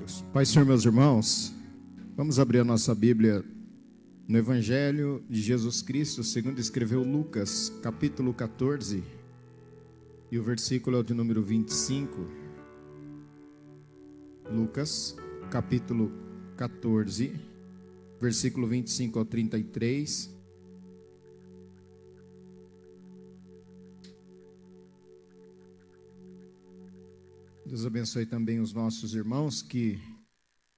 Deus. Pai, Senhor, meus irmãos, vamos abrir a nossa Bíblia no Evangelho de Jesus Cristo, segundo escreveu Lucas, capítulo 14, e o versículo é o de número 25. Lucas, capítulo 14, versículo 25 ao 33. Deus abençoe também os nossos irmãos que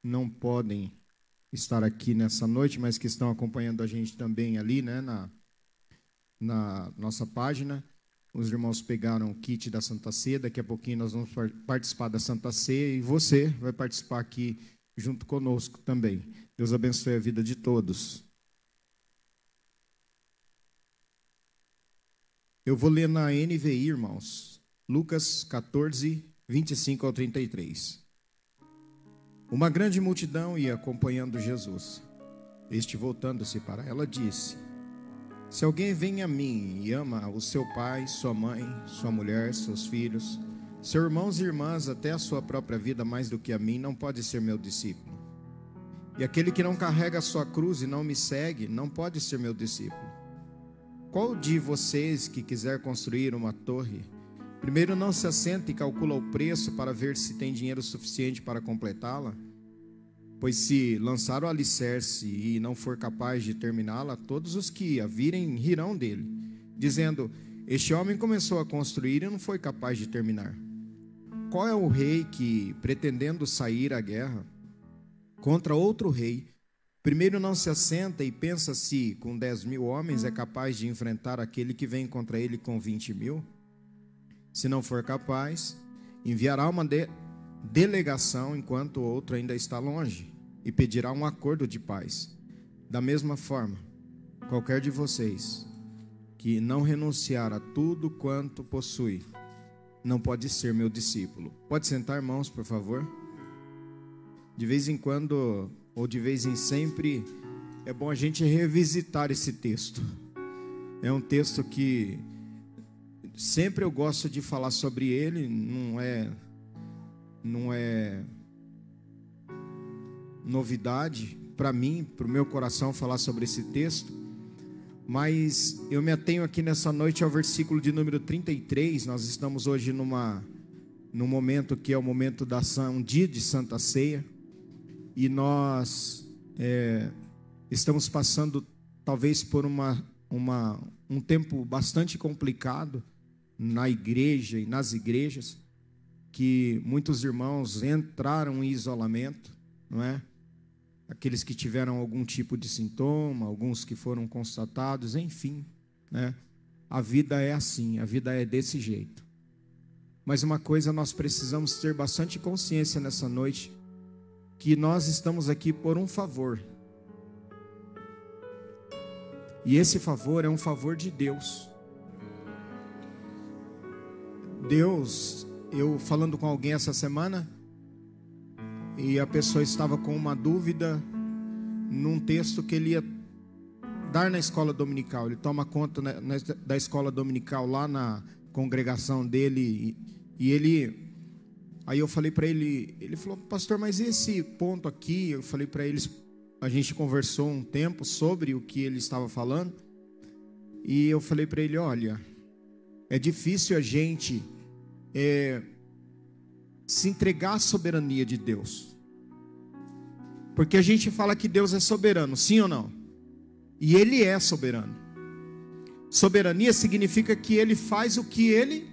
não podem estar aqui nessa noite, mas que estão acompanhando a gente também ali, né, na, na nossa página. Os irmãos pegaram o kit da Santa Ceia, daqui a pouquinho nós vamos participar da Santa Ceia e você vai participar aqui junto conosco também. Deus abençoe a vida de todos. Eu vou ler na NVI, irmãos. Lucas 14, 25 ao 33. Uma grande multidão ia acompanhando Jesus. Este, voltando-se para ela, disse: Se alguém vem a mim e ama o seu pai, sua mãe, sua mulher, seus filhos, seus irmãos e irmãs, até a sua própria vida mais do que a mim, não pode ser meu discípulo. E aquele que não carrega a sua cruz e não me segue, não pode ser meu discípulo. Qual de vocês que quiser construir uma torre, Primeiro, não se assenta e calcula o preço para ver se tem dinheiro suficiente para completá-la. Pois se lançar o alicerce e não for capaz de terminá-la, todos os que a virem rirão dele, dizendo: Este homem começou a construir e não foi capaz de terminar. Qual é o rei que, pretendendo sair à guerra contra outro rei, primeiro não se assenta e pensa se com dez mil homens é capaz de enfrentar aquele que vem contra ele com vinte mil? Se não for capaz, enviará uma de delegação enquanto o outro ainda está longe e pedirá um acordo de paz. Da mesma forma, qualquer de vocês que não renunciar a tudo quanto possui, não pode ser meu discípulo. Pode sentar, irmãos, por favor? De vez em quando, ou de vez em sempre, é bom a gente revisitar esse texto. É um texto que sempre eu gosto de falar sobre ele, não é não é novidade para mim, para o meu coração falar sobre esse texto, mas eu me atenho aqui nessa noite ao versículo de número 33. Nós estamos hoje numa num momento que é o momento da um dia de Santa Ceia e nós é, estamos passando talvez por uma, uma um tempo bastante complicado na igreja e nas igrejas que muitos irmãos entraram em isolamento, não é? Aqueles que tiveram algum tipo de sintoma, alguns que foram constatados, enfim, né? A vida é assim, a vida é desse jeito. Mas uma coisa nós precisamos ter bastante consciência nessa noite, que nós estamos aqui por um favor. E esse favor é um favor de Deus. Deus, eu falando com alguém essa semana, e a pessoa estava com uma dúvida num texto que ele ia dar na escola dominical. Ele toma conta da escola dominical lá na congregação dele e, ele aí eu falei para ele, ele falou: "Pastor, mas esse ponto aqui?" Eu falei para eles, a gente conversou um tempo sobre o que ele estava falando. E eu falei para ele: "Olha, é difícil a gente é, se entregar à soberania de Deus. Porque a gente fala que Deus é soberano, sim ou não? E Ele é soberano. Soberania significa que Ele faz o que Ele,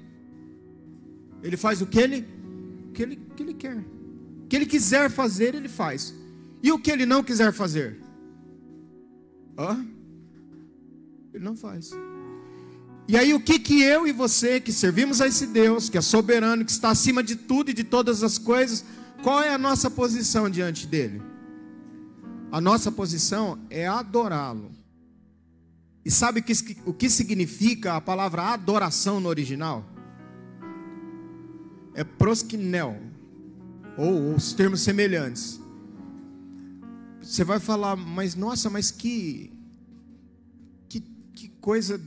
Ele faz o que Ele, que Ele, que Ele quer. O que Ele quiser fazer, Ele faz. E o que Ele não quiser fazer? Hã? Ele não faz. E aí, o que que eu e você, que servimos a esse Deus, que é soberano, que está acima de tudo e de todas as coisas, qual é a nossa posição diante dele? A nossa posição é adorá-lo. E sabe o que significa a palavra adoração no original? É proskinel, ou os termos semelhantes. Você vai falar, mas nossa, mas que, que, que coisa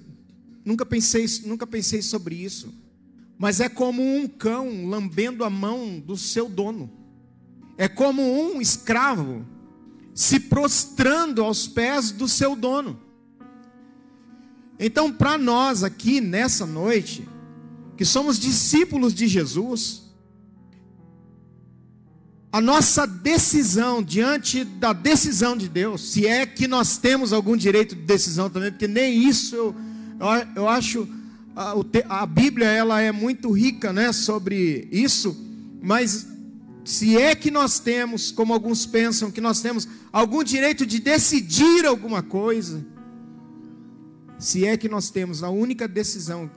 Nunca pensei, nunca pensei sobre isso. Mas é como um cão lambendo a mão do seu dono. é como um escravo se prostrando aos pés do seu dono. Então, para nós aqui nessa noite, que somos discípulos de Jesus, a nossa decisão diante da decisão de Deus, se é que nós temos algum direito de decisão também, porque nem isso eu, eu, acho a, Bíblia ela é muito rica, né, sobre isso, mas se é que nós temos, como alguns pensam que nós temos algum direito de decidir alguma coisa, se é que nós temos a única decisão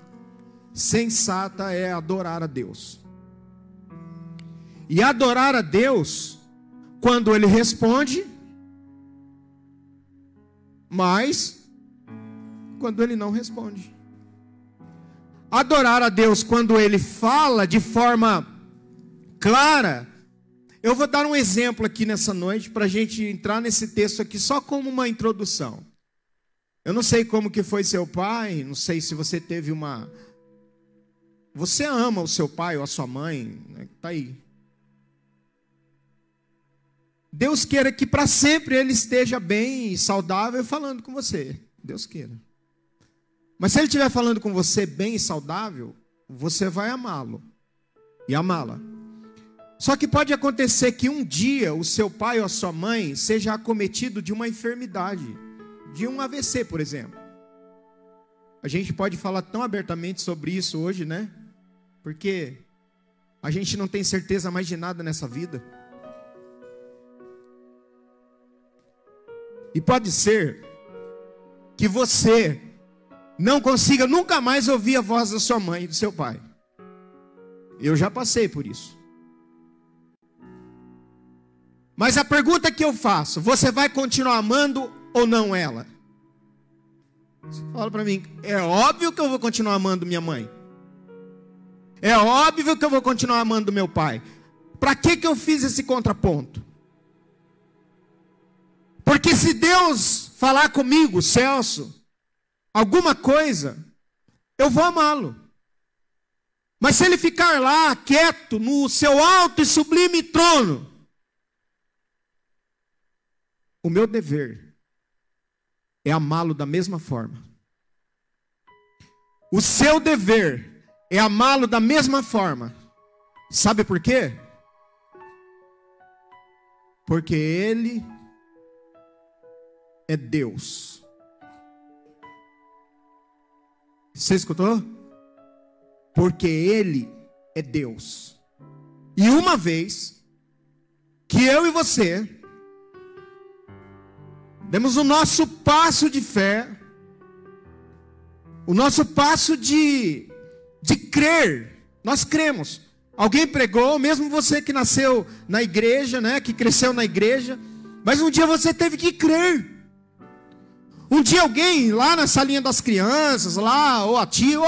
sensata é adorar a Deus. E adorar a Deus quando ele responde, mas quando ele não responde. Adorar a Deus quando ele fala de forma clara. Eu vou dar um exemplo aqui nessa noite para a gente entrar nesse texto aqui só como uma introdução. Eu não sei como que foi seu pai, não sei se você teve uma você ama o seu pai ou a sua mãe, né? tá aí. Deus queira que para sempre ele esteja bem e saudável falando com você. Deus queira. Mas se ele estiver falando com você bem e saudável, você vai amá-lo e amá-la. Só que pode acontecer que um dia o seu pai ou a sua mãe seja acometido de uma enfermidade, de um AVC, por exemplo. A gente pode falar tão abertamente sobre isso hoje, né? Porque a gente não tem certeza mais de nada nessa vida. E pode ser que você não consiga nunca mais ouvir a voz da sua mãe e do seu pai. Eu já passei por isso. Mas a pergunta que eu faço: você vai continuar amando ou não ela? Você fala para mim: é óbvio que eu vou continuar amando minha mãe. É óbvio que eu vou continuar amando meu pai. Para que, que eu fiz esse contraponto? Porque se Deus falar comigo, Celso, alguma coisa, eu vou amá-lo. Mas se ele ficar lá quieto no seu alto e sublime trono, o meu dever é amá-lo da mesma forma. O seu dever é amá-lo da mesma forma. Sabe por quê? Porque Ele é Deus. Você escutou? Porque Ele é Deus. E uma vez que eu e você demos o nosso passo de fé, o nosso passo de de crer. Nós cremos. Alguém pregou, mesmo você que nasceu na igreja, né, que cresceu na igreja, mas um dia você teve que crer. Um dia alguém lá na salinha das crianças, lá, ou a tia, ou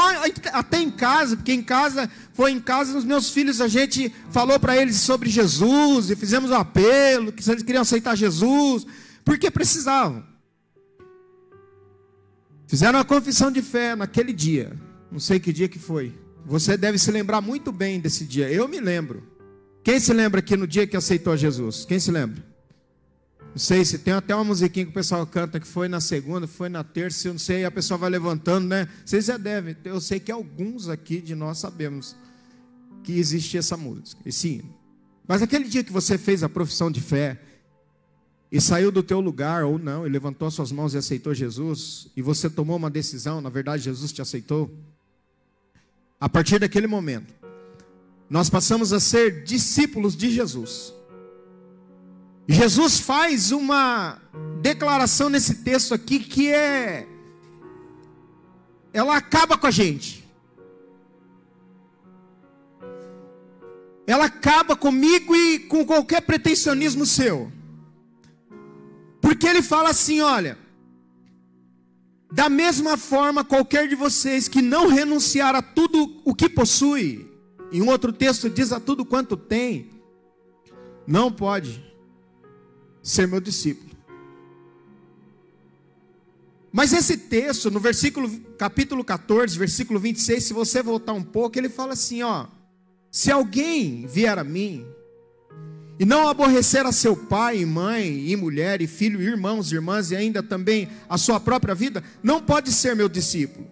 até em casa, porque em casa, foi em casa dos meus filhos, a gente falou para eles sobre Jesus, e fizemos um apelo, que eles queriam aceitar Jesus, porque precisavam. Fizeram a confissão de fé naquele dia. Não sei que dia que foi. Você deve se lembrar muito bem desse dia. Eu me lembro. Quem se lembra aqui no dia que aceitou Jesus? Quem se lembra? Não sei se tem até uma musiquinha que o pessoal canta que foi na segunda, foi na terça, eu não sei, a pessoa vai levantando, né? Vocês já devem. Eu sei que alguns aqui de nós sabemos que existia essa música, esse hino. Mas aquele dia que você fez a profissão de fé e saiu do teu lugar ou não, e levantou suas mãos e aceitou Jesus, e você tomou uma decisão, na verdade Jesus te aceitou. A partir daquele momento, nós passamos a ser discípulos de Jesus. Jesus faz uma declaração nesse texto aqui que é. Ela acaba com a gente. Ela acaba comigo e com qualquer pretensionismo seu. Porque ele fala assim: olha. Da mesma forma, qualquer de vocês que não renunciar a tudo o que possui, em um outro texto diz a tudo quanto tem, não pode ser meu discípulo. Mas esse texto, no versículo capítulo 14, versículo 26, se você voltar um pouco, ele fala assim, ó: Se alguém vier a mim e não aborrecer a seu pai, mãe, e mulher, e filho, e irmãos, irmãs, e ainda também a sua própria vida, não pode ser meu discípulo.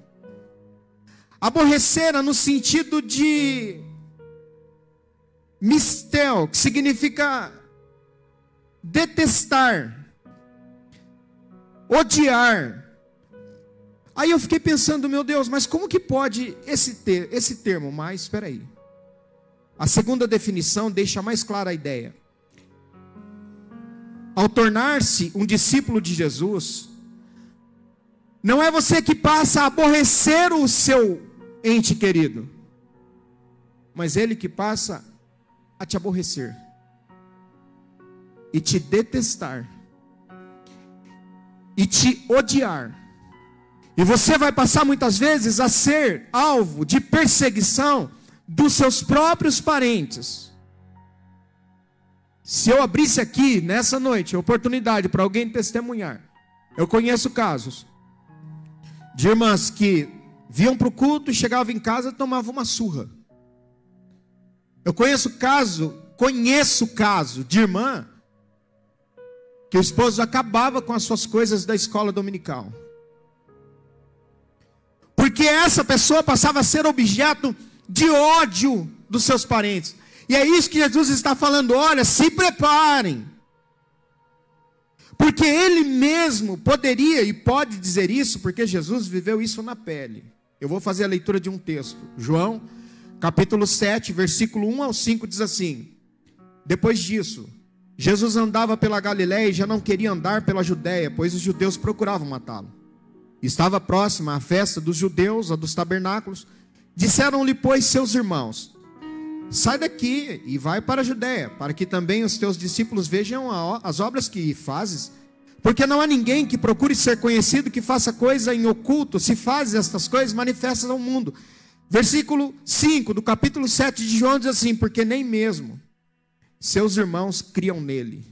Aborrecer no sentido de mistel, que significa detestar, odiar. Aí eu fiquei pensando, meu Deus, mas como que pode esse, ter, esse termo? Mas espera aí. A segunda definição deixa mais clara a ideia. Ao tornar-se um discípulo de Jesus, não é você que passa a aborrecer o seu ente querido, mas ele que passa a te aborrecer e te detestar e te odiar. E você vai passar muitas vezes a ser alvo de perseguição dos seus próprios parentes. Se eu abrisse aqui nessa noite oportunidade para alguém testemunhar, eu conheço casos de irmãs que viam para o culto e chegavam em casa e tomavam uma surra. Eu conheço caso, conheço caso de irmã que o esposo acabava com as suas coisas da escola dominical. Porque essa pessoa passava a ser objeto de ódio dos seus parentes. E é isso que Jesus está falando: olha, se preparem. Porque ele mesmo poderia e pode dizer isso, porque Jesus viveu isso na pele. Eu vou fazer a leitura de um texto. João, capítulo 7, versículo 1 ao 5 diz assim: Depois disso, Jesus andava pela Galiléia e já não queria andar pela Judéia, pois os judeus procuravam matá-lo. Estava próxima a festa dos judeus, a dos tabernáculos. Disseram-lhe, pois, seus irmãos: Sai daqui e vai para a Judéia, para que também os teus discípulos vejam as obras que fazes. Porque não há ninguém que procure ser conhecido que faça coisa em oculto. Se fazes estas coisas, manifestas ao mundo. Versículo 5 do capítulo 7 de João diz assim: Porque nem mesmo seus irmãos criam nele.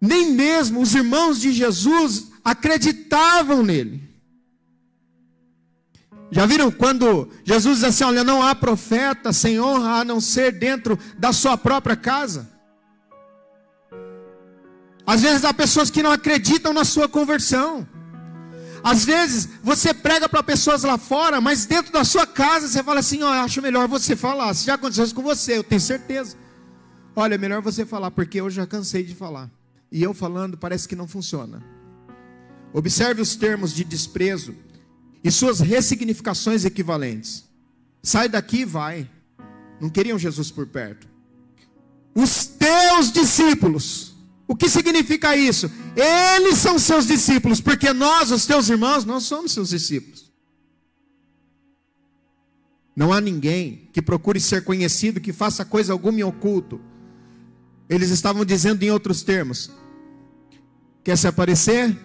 Nem mesmo os irmãos de Jesus acreditavam nele. Já viram quando Jesus diz assim: Olha, não há profeta sem honra a não ser dentro da sua própria casa? Às vezes há pessoas que não acreditam na sua conversão. Às vezes você prega para pessoas lá fora, mas dentro da sua casa você fala assim: Ó, oh, acho melhor você falar. Se já aconteceu isso com você, eu tenho certeza. Olha, melhor você falar, porque eu já cansei de falar. E eu falando parece que não funciona. Observe os termos de desprezo e suas ressignificações equivalentes. Sai daqui e vai. Não queriam Jesus por perto. Os teus discípulos. O que significa isso? Eles são seus discípulos, porque nós, os teus irmãos, nós somos seus discípulos. Não há ninguém que procure ser conhecido, que faça coisa alguma em oculto. Eles estavam dizendo em outros termos: quer se aparecer?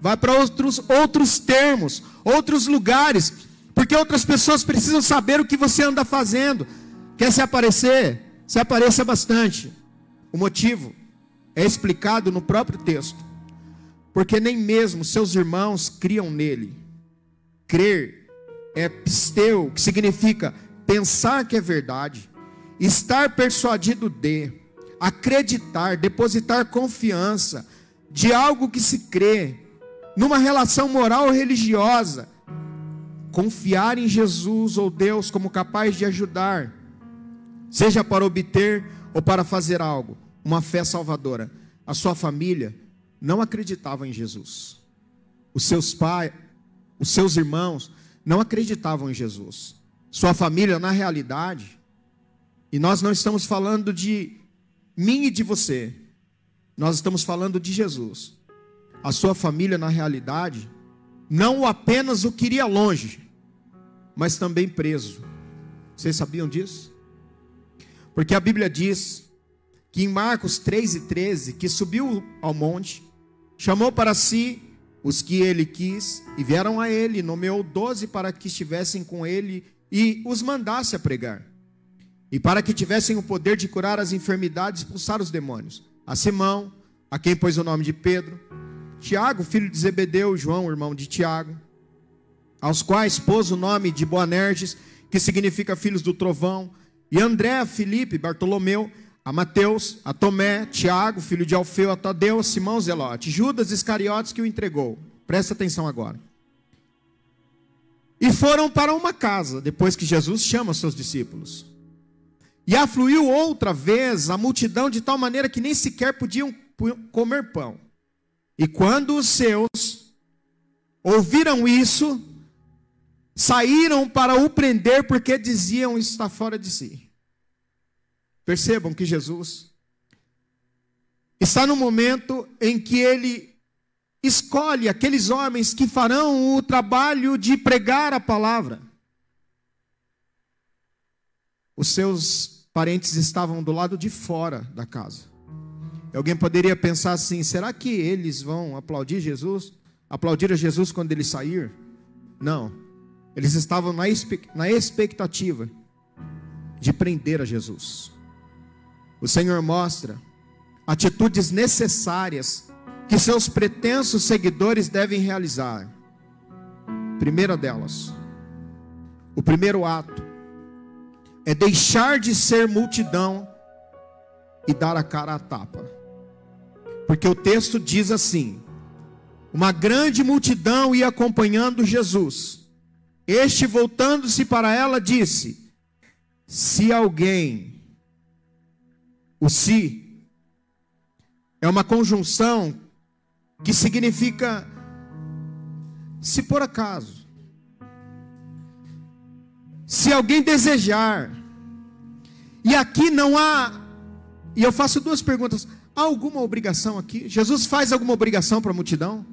vai para outros, outros termos, outros lugares, porque outras pessoas precisam saber o que você anda fazendo. Quer se aparecer? Se apareça bastante. O motivo é explicado no próprio texto, porque nem mesmo seus irmãos criam nele. Crer é pisteu, que significa pensar que é verdade, estar persuadido de, acreditar, depositar confiança de algo que se crê, numa relação moral ou religiosa, confiar em Jesus ou Deus como capaz de ajudar, seja para obter ou para fazer algo, uma fé salvadora. A sua família não acreditava em Jesus. Os seus pais, os seus irmãos não acreditavam em Jesus. Sua família, na realidade, e nós não estamos falando de mim e de você, nós estamos falando de Jesus a sua família, na realidade, não apenas o queria longe, mas também preso. Vocês sabiam disso? Porque a Bíblia diz que em Marcos 3 e 13, que subiu ao monte, chamou para si os que ele quis, e vieram a ele, nomeou doze para que estivessem com ele e os mandasse a pregar. E para que tivessem o poder de curar as enfermidades e expulsar os demônios. A Simão, a quem pôs o nome de Pedro, Tiago, filho de Zebedeu, João, irmão de Tiago, aos quais pôs o nome de Boanerges, que significa filhos do trovão, E André, a Filipe, Bartolomeu, a Mateus, a Tomé, Tiago, filho de Alfeu, a Tadeu, Simão Zelote, Judas Iscariotes que o entregou. Presta atenção agora. E foram para uma casa, depois que Jesus chama seus discípulos. E afluiu outra vez a multidão de tal maneira que nem sequer podiam comer pão. E quando os seus ouviram isso, saíram para o prender porque diziam está fora de si. Percebam que Jesus está no momento em que ele escolhe aqueles homens que farão o trabalho de pregar a palavra. Os seus parentes estavam do lado de fora da casa. Alguém poderia pensar assim: será que eles vão aplaudir Jesus? Aplaudir a Jesus quando ele sair? Não. Eles estavam na, expectativa de prender a Jesus. O Senhor mostra atitudes necessárias que seus pretensos seguidores devem realizar. Primeira delas, o primeiro ato é deixar de ser multidão e dar a cara à tapa. Porque o texto diz assim: uma grande multidão ia acompanhando Jesus. Este, voltando-se para ela, disse: Se alguém o se é uma conjunção que significa se por acaso. Se alguém desejar. E aqui não há. E eu faço duas perguntas. Há alguma obrigação aqui? Jesus faz alguma obrigação para a multidão?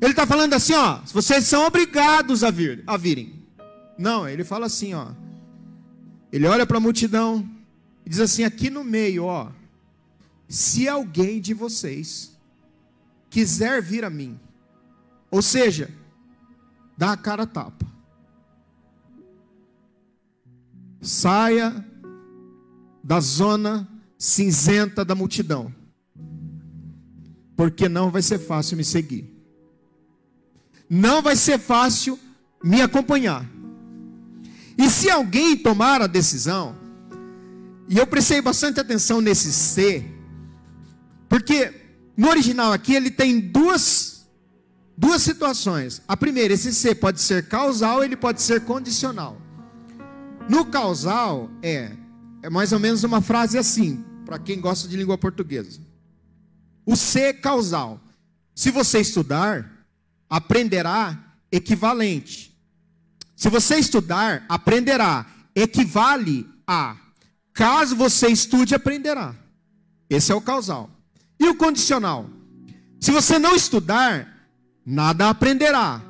Ele está falando assim, ó, vocês são obrigados a vir, a virem. Não, ele fala assim, ó. Ele olha para a multidão, Diz assim, aqui no meio, ó. Se alguém de vocês quiser vir a mim, ou seja, dá a cara a tapa. Saia da zona cinzenta da multidão. Porque não vai ser fácil me seguir. Não vai ser fácil me acompanhar. E se alguém tomar a decisão, e eu prestei bastante atenção nesse C, porque no original aqui ele tem duas, duas situações. A primeira, esse C pode ser causal, ele pode ser condicional. No causal é, é mais ou menos uma frase assim, para quem gosta de língua portuguesa. O é causal. Se você estudar, aprenderá equivalente. Se você estudar, aprenderá equivale a Caso você estude, aprenderá. Esse é o causal. E o condicional? Se você não estudar, nada aprenderá.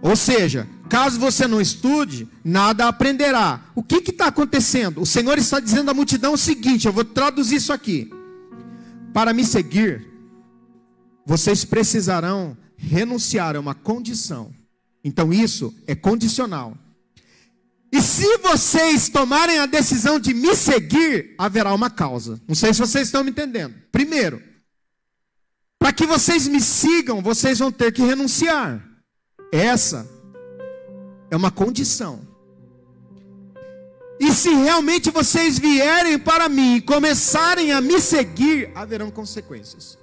Ou seja, caso você não estude, nada aprenderá. O que está acontecendo? O Senhor está dizendo à multidão o seguinte: eu vou traduzir isso aqui. Para me seguir, vocês precisarão renunciar a uma condição. Então isso é condicional. E se vocês tomarem a decisão de me seguir, haverá uma causa. Não sei se vocês estão me entendendo. Primeiro, para que vocês me sigam, vocês vão ter que renunciar. Essa é uma condição. E se realmente vocês vierem para mim e começarem a me seguir, haverão consequências.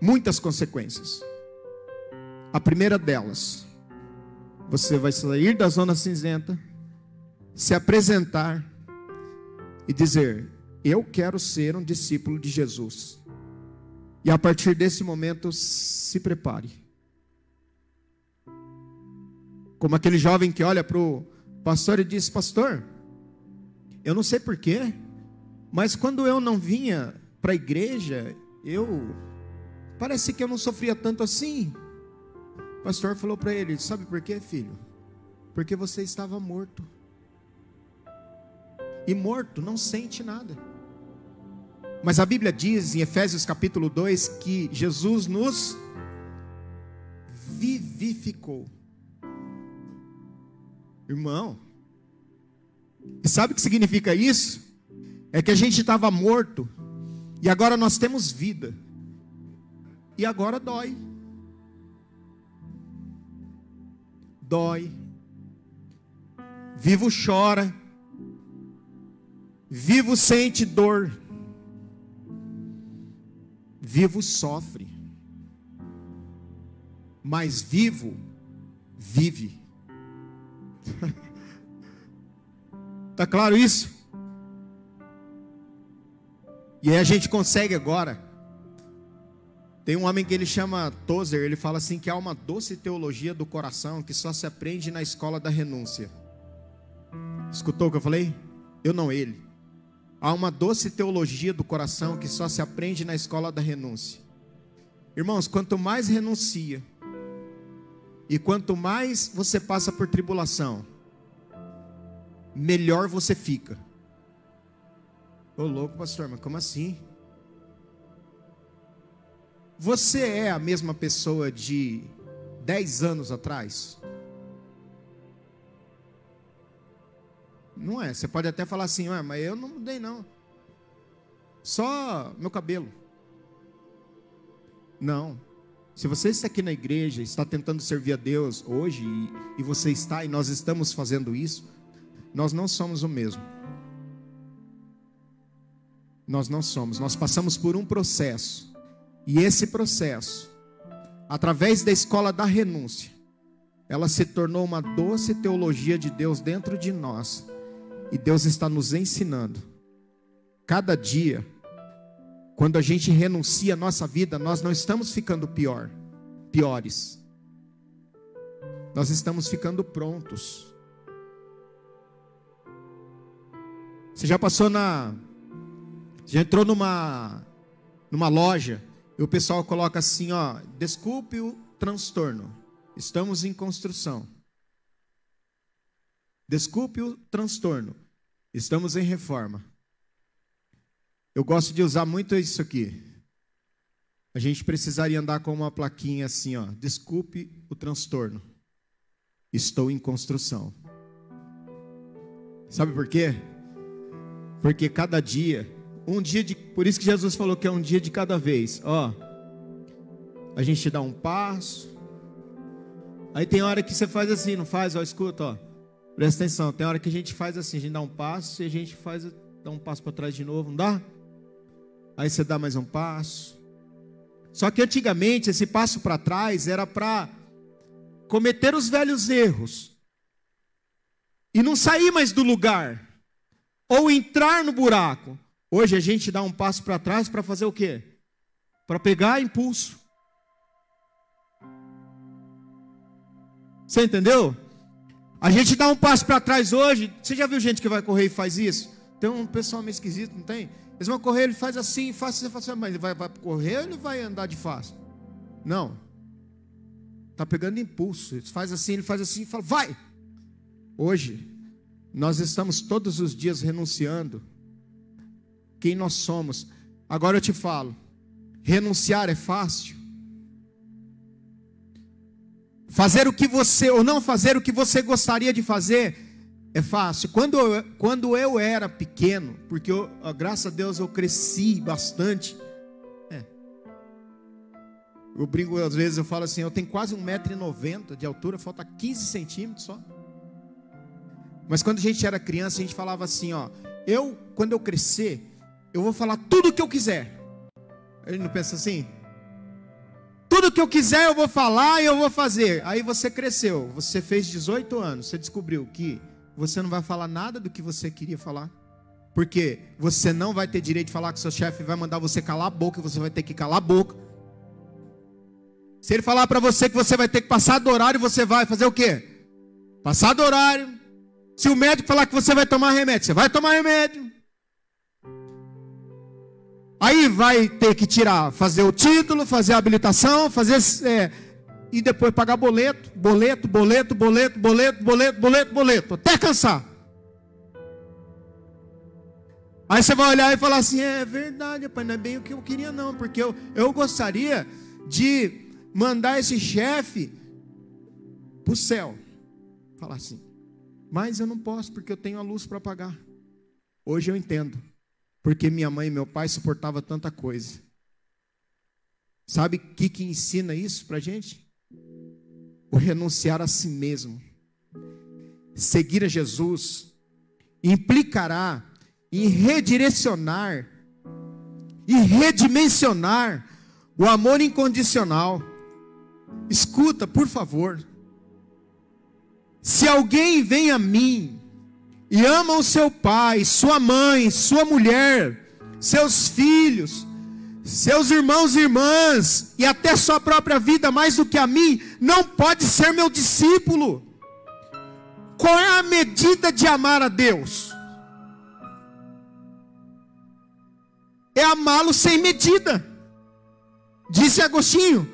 Muitas consequências. A primeira delas você vai sair da zona cinzenta, se apresentar e dizer: Eu quero ser um discípulo de Jesus. E a partir desse momento, se prepare. Como aquele jovem que olha para o pastor e diz: Pastor, eu não sei porquê, mas quando eu não vinha para a igreja, eu. Parece que eu não sofria tanto assim. O pastor falou para ele: Sabe por quê, filho? Porque você estava morto. E morto não sente nada. Mas a Bíblia diz em Efésios capítulo 2 que Jesus nos vivificou. Irmão, e sabe o que significa isso? É que a gente estava morto e agora nós temos vida. E agora dói. Vivo chora. Vivo sente dor. Vivo sofre. Mas vivo vive. Tá claro isso? E aí a gente consegue agora. Tem um homem que ele chama Tozer, ele fala assim que há uma doce teologia do coração que só se aprende na escola da renúncia. Escutou o que eu falei? Eu não ele. Há uma doce teologia do coração que só se aprende na escola da renúncia. Irmãos, quanto mais renuncia e quanto mais você passa por tribulação, melhor você fica. Ô louco, pastor, mas como assim? Você é a mesma pessoa de 10 anos atrás? Não é. Você pode até falar assim, ah, mas eu não mudei não. Só meu cabelo. Não. Se você está aqui na igreja, está tentando servir a Deus hoje, e, e você está, e nós estamos fazendo isso, nós não somos o mesmo. Nós não somos, nós passamos por um processo. E esse processo, através da escola da renúncia, ela se tornou uma doce teologia de Deus dentro de nós. E Deus está nos ensinando. Cada dia, quando a gente renuncia a nossa vida, nós não estamos ficando pior, piores. Nós estamos ficando prontos. Você já passou na. Já entrou numa, numa loja e o pessoal coloca assim: ó, desculpe o transtorno, estamos em construção. Desculpe o transtorno, estamos em reforma. Eu gosto de usar muito isso aqui. A gente precisaria andar com uma plaquinha assim, ó. Desculpe o transtorno. Estou em construção. Sabe por quê? Porque cada dia, um dia de, por isso que Jesus falou que é um dia de cada vez. Ó, a gente dá um passo. Aí tem hora que você faz assim, não faz? Ó, escuta, ó. Presta atenção. Tem hora que a gente faz assim, a gente dá um passo e a gente faz dá um passo para trás de novo, não dá? Aí você dá mais um passo. Só que antigamente esse passo para trás era para cometer os velhos erros e não sair mais do lugar ou entrar no buraco. Hoje a gente dá um passo para trás para fazer o quê? Para pegar impulso. Você entendeu? A gente dá um passo para trás hoje. Você já viu gente que vai correr e faz isso? Tem um pessoal meio esquisito, não tem? Eles vão correr, ele faz assim, faz assim, faz assim, mas ele vai, vai correr ou ele vai andar de fácil? Não. Está pegando impulso. Ele faz assim, ele faz assim e fala, vai! Hoje, nós estamos todos os dias renunciando quem nós somos. Agora eu te falo: renunciar é fácil. Fazer o que você, ou não fazer o que você gostaria de fazer, é fácil. Quando eu, quando eu era pequeno, porque eu, graças a Deus eu cresci bastante. É. Eu brinco às vezes, eu falo assim: eu tenho quase 1,90m de altura, falta 15 centímetros só. Mas quando a gente era criança, a gente falava assim, ó, eu, quando eu crescer, eu vou falar tudo o que eu quiser. Ele não pensa assim? Tudo que eu quiser eu vou falar e eu vou fazer. Aí você cresceu, você fez 18 anos, você descobriu que você não vai falar nada do que você queria falar. Porque você não vai ter direito de falar que seu chefe vai mandar você calar a boca, você vai ter que calar a boca. Se ele falar para você que você vai ter que passar do horário, você vai fazer o quê? Passar do horário, se o médico falar que você vai tomar remédio, você vai tomar remédio. Aí vai ter que tirar, fazer o título, fazer a habilitação, fazer é, e depois pagar boleto, boleto, boleto, boleto, boleto, boleto, boleto, boleto, até cansar. Aí você vai olhar e falar assim: é verdade, pai, não é bem o que eu queria, não, porque eu, eu gostaria de mandar esse chefe para o céu. Falar assim. Mas eu não posso porque eu tenho a luz para pagar. Hoje eu entendo. Porque minha mãe e meu pai suportavam tanta coisa. Sabe o que, que ensina isso para gente? O renunciar a si mesmo. seguir a Jesus implicará em redirecionar e redimensionar o amor incondicional. Escuta, por favor. Se alguém vem a mim e ama o seu pai, sua mãe, sua mulher, seus filhos, seus irmãos e irmãs, e até sua própria vida mais do que a mim, não pode ser meu discípulo. Qual é a medida de amar a Deus? É amá-lo sem medida. Disse Agostinho.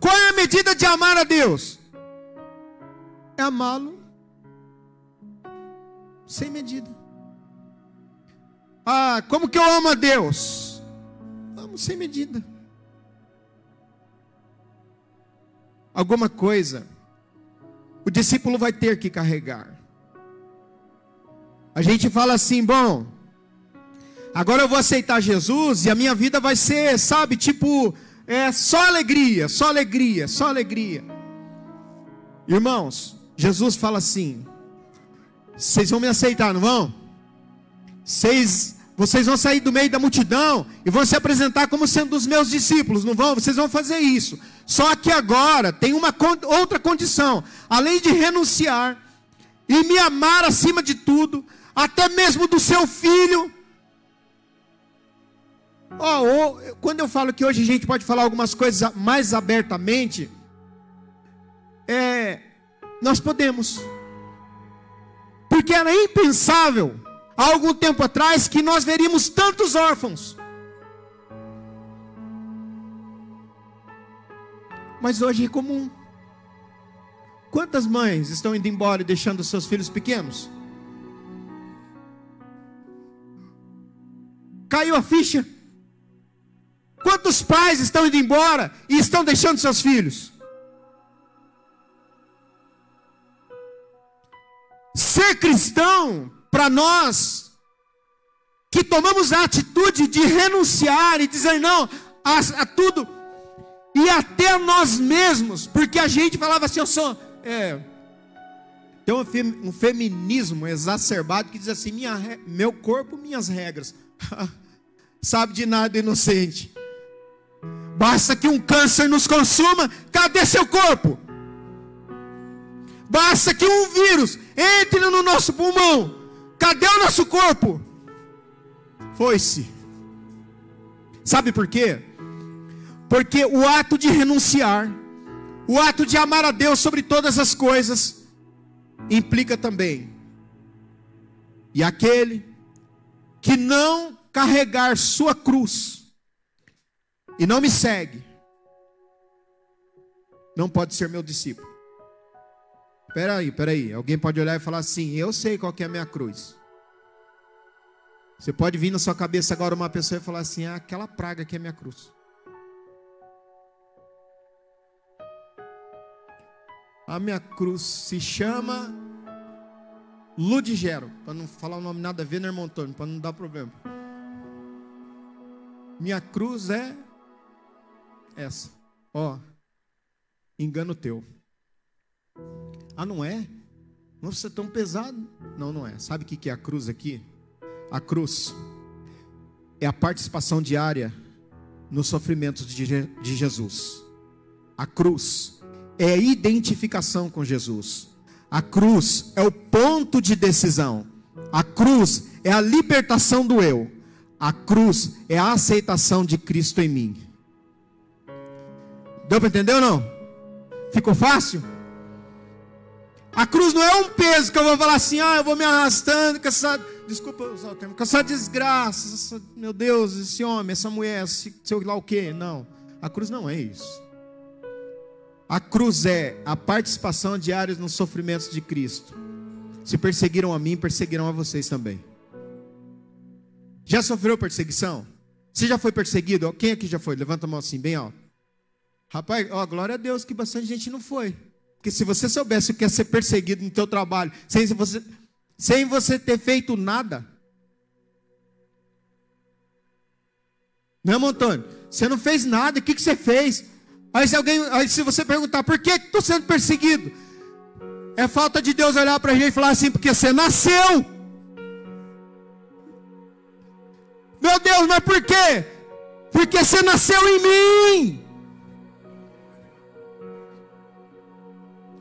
Qual é a medida de amar a Deus? É amá-lo sem medida. Ah, como que eu amo a Deus? Amo sem medida. Alguma coisa o discípulo vai ter que carregar. A gente fala assim, bom, agora eu vou aceitar Jesus e a minha vida vai ser, sabe, tipo, é só alegria, só alegria, só alegria. Irmãos, Jesus fala assim: vocês vão me aceitar, não vão? Vocês, vocês vão sair do meio da multidão e vão se apresentar como sendo os meus discípulos, não vão? Vocês vão fazer isso. Só que agora tem uma outra condição, além de renunciar e me amar acima de tudo, até mesmo do seu filho. Oh, oh, quando eu falo que hoje a gente pode falar algumas coisas mais abertamente, é, nós podemos, porque era impensável há algum tempo atrás que nós veríamos tantos órfãos. mas hoje é comum. Quantas mães estão indo embora e deixando seus filhos pequenos? Caiu a ficha. Quantos pais estão indo embora e estão deixando seus filhos? Ser cristão, para nós, que tomamos a atitude de renunciar e dizer não a, a tudo, e até nós mesmos, porque a gente falava assim, eu sou. É, tem um, fem, um, feminismo exacerbado que diz assim: minha, meu corpo, minhas regras. Sabe de nada, inocente. Basta que um câncer nos consuma, cadê seu corpo? Basta que um vírus entre no nosso pulmão, cadê o nosso corpo? Foi-se. Sabe por quê? Porque o ato de renunciar, o ato de amar a Deus sobre todas as coisas, implica também. E aquele que não carregar sua cruz e não me segue, não pode ser meu discípulo. Peraí, peraí. Alguém pode olhar e falar assim: Eu sei qual que é a minha cruz. Você pode vir na sua cabeça agora uma pessoa e falar assim: ah, aquela praga que é minha cruz. A minha cruz se chama Ludigero, para não falar o nome nada a ver, né, para não dar problema. Minha cruz é essa. Ó, engano teu. Ah, não é? Não é tão pesado? Não, não é. Sabe o que é a cruz aqui? A cruz é a participação diária nos sofrimentos de Jesus. A cruz é a identificação com Jesus. A cruz é o ponto de decisão. A cruz é a libertação do eu. A cruz é a aceitação de Cristo em mim. Deu para entender ou não? Ficou fácil? A cruz não é um peso que eu vou falar assim, ah, eu vou me arrastando com essa, desculpa usar o termo, com essa desgraça, essa, meu Deus, esse homem, essa mulher, esse, sei lá o que. Não, a cruz não é isso. A cruz é a participação diária nos sofrimentos de Cristo. Se perseguiram a mim, perseguirão a vocês também. Já sofreu perseguição? Você já foi perseguido? Quem aqui já foi? Levanta a mão assim, bem alto. Rapaz, ó, glória a Deus que bastante gente não foi. Porque se você soubesse o que é ser perseguido no teu trabalho, sem você, sem você ter feito nada. Não, é, Antônio? Você não fez nada, o que, que você fez? Aí se alguém, aí se você perguntar, por que estou sendo perseguido? É falta de Deus olhar para a gente e falar assim, porque você nasceu. Meu Deus, mas por quê? Porque você nasceu em mim.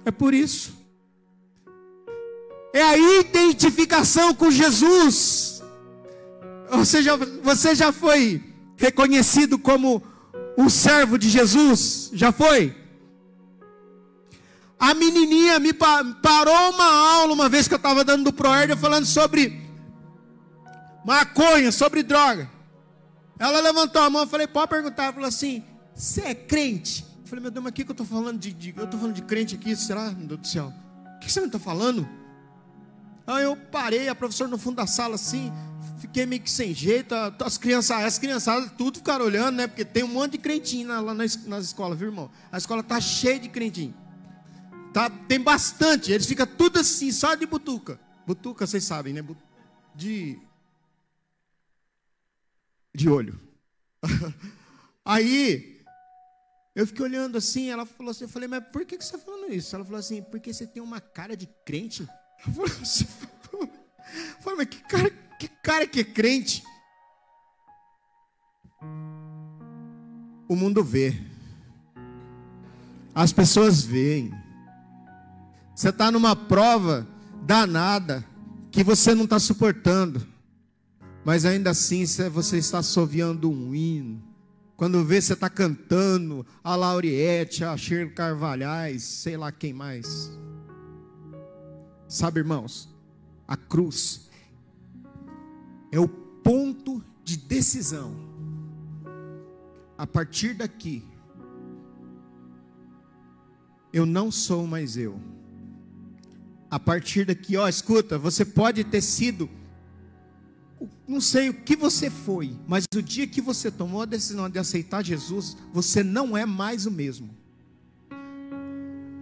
É por isso. É a identificação com Jesus. Ou seja, você já foi reconhecido como um servo de Jesus? Já foi? A menininha me parou uma aula uma vez que eu estava dando do Proérdia falando sobre maconha, sobre droga. Ela levantou a mão, eu falei, pode perguntar. Ela falou assim: você é crente? Falei, meu Deus, mas o que, que eu estou falando de, de, Eu estou falando de crente aqui, será, meu Deus do céu? O que, que você me está falando? Aí eu parei, a professora no fundo da sala assim, fiquei meio que sem jeito. As crianças, as criançadas tudo ficaram olhando, né? Porque tem um monte de crentinho lá nas escolas, viu, irmão? A escola tá cheia de crentinho. Tá, tem bastante. Eles ficam tudo assim, só de butuca. Butuca, vocês sabem, né? De de olho. Aí, eu fiquei olhando assim, ela falou assim, eu falei, mas por que, você está falando isso? Ela falou assim, porque você tem uma cara de crente. Eu falei, eu falei mas que cara, que cara que é crente? O mundo vê. As pessoas veem. Você está numa prova danada que você não está suportando. Mas ainda assim você está assoviando um hino. Quando vê, você está cantando a Lauriette, a Shirley Carvalhais, sei lá quem mais. Sabe, irmãos, a cruz é o ponto de decisão. A partir daqui, eu não sou mais eu. A partir daqui, ó, escuta, você pode ter sido não sei o que você foi, mas o dia que você tomou a decisão de aceitar Jesus, você não é mais o mesmo.